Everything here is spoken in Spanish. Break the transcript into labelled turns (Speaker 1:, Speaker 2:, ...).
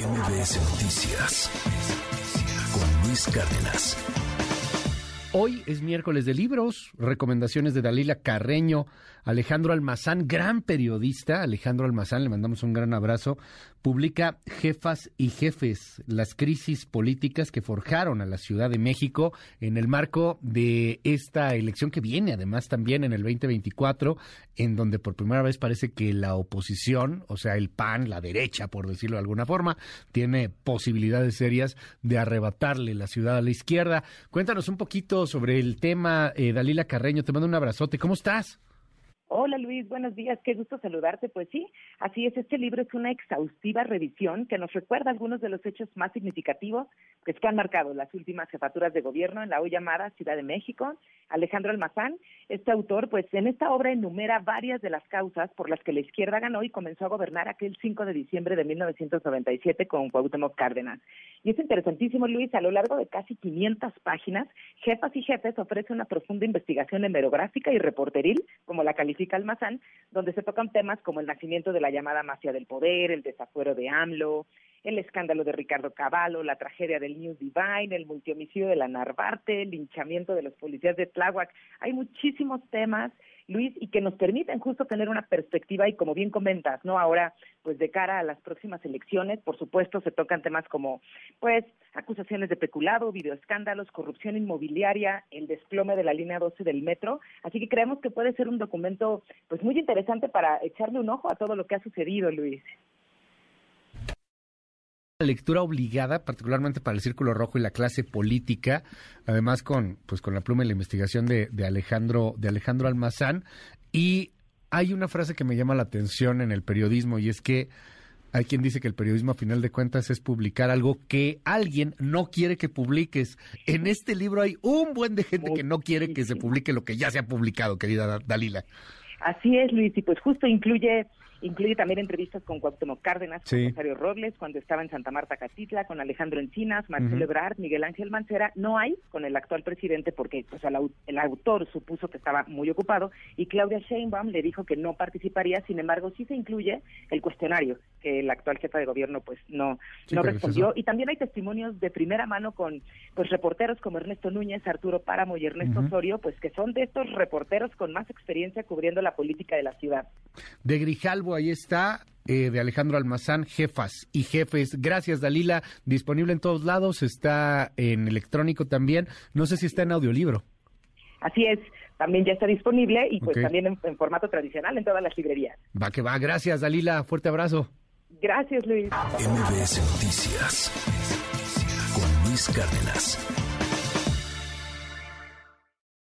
Speaker 1: MBS Noticias con Luis Cárdenas.
Speaker 2: Hoy es miércoles de libros, recomendaciones de Dalila Carreño, Alejandro Almazán, gran periodista, Alejandro Almazán, le mandamos un gran abrazo, publica Jefas y Jefes, las crisis políticas que forjaron a la Ciudad de México en el marco de esta elección que viene además también en el 2024, en donde por primera vez parece que la oposición, o sea, el PAN, la derecha, por decirlo de alguna forma, tiene posibilidades serias de arrebatarle la ciudad a la izquierda. Cuéntanos un poquito sobre el tema, eh, Dalila Carreño, te mando un abrazote, ¿cómo estás?
Speaker 3: Hola Luis, buenos días, qué gusto saludarte. Pues sí, así es, este libro es una exhaustiva revisión que nos recuerda algunos de los hechos más significativos que han marcado las últimas jefaturas de gobierno en la hoy llamada Ciudad de México. Alejandro Almazán, este autor, pues en esta obra enumera varias de las causas por las que la izquierda ganó y comenzó a gobernar aquel 5 de diciembre de 1997 con Cuauhtémoc Cárdenas. Y es interesantísimo, Luis, a lo largo de casi 500 páginas, Jefas y Jefes ofrece una profunda investigación hemerográfica y reporteril, como la califica Almazán, donde se tocan temas como el nacimiento de la llamada mafia del poder, el desafuero de AMLO, el escándalo de Ricardo Cavallo, la tragedia del News Divine, el multihomicidio de la Narvarte, el linchamiento de los policías de Tláhuac. Hay muchísimos temas Luis, y que nos permiten justo tener una perspectiva y como bien comentas, ¿no? Ahora, pues de cara a las próximas elecciones, por supuesto, se tocan temas como, pues, acusaciones de peculado, videoescándalos, corrupción inmobiliaria, el desplome de la línea 12 del metro, así que creemos que puede ser un documento, pues, muy interesante para echarle un ojo a todo lo que ha sucedido, Luis
Speaker 2: lectura obligada, particularmente para el Círculo Rojo y la clase política, además con, pues, con la pluma y la investigación de, de Alejandro, de Alejandro Almazán. Y hay una frase que me llama la atención en el periodismo y es que hay quien dice que el periodismo a final de cuentas es publicar algo que alguien no quiere que publiques. En este libro hay un buen de gente que no quiere que se publique lo que ya se ha publicado, querida Dalila.
Speaker 3: Así es, Luis, y pues justo incluye Incluye también entrevistas con Cuauhtémoc Cárdenas, con Rosario Robles, cuando estaba en Santa Marta Catitla, con Alejandro Encinas, Marcelo Ebrard, Miguel Ángel Mancera. No hay con el actual presidente porque pues, el, autor supuso que estaba muy ocupado y Claudia Sheinbaum le dijo que no participaría. Sin embargo, sí se incluye el cuestionario que el actual jefa de gobierno pues no, no respondió. Y también hay testimonios de primera mano con pues reporteros como Ernesto Núñez, Arturo Páramo y Ernesto Osorio, pues que son de estos reporteros con más experiencia cubriendo la política de la ciudad.
Speaker 2: De Grijalvo ahí está, eh, de Alejandro Almazán, Jefas y Jefes. Gracias, Dalila. Disponible en todos lados, está en electrónico también. No sé si está en audiolibro.
Speaker 3: Así es, también ya está disponible y pues también en, formato tradicional en todas las librerías.
Speaker 2: Va que va, gracias Dalila, fuerte abrazo.
Speaker 3: Gracias Luis.
Speaker 1: MBS Noticias con Luis Cárdenas.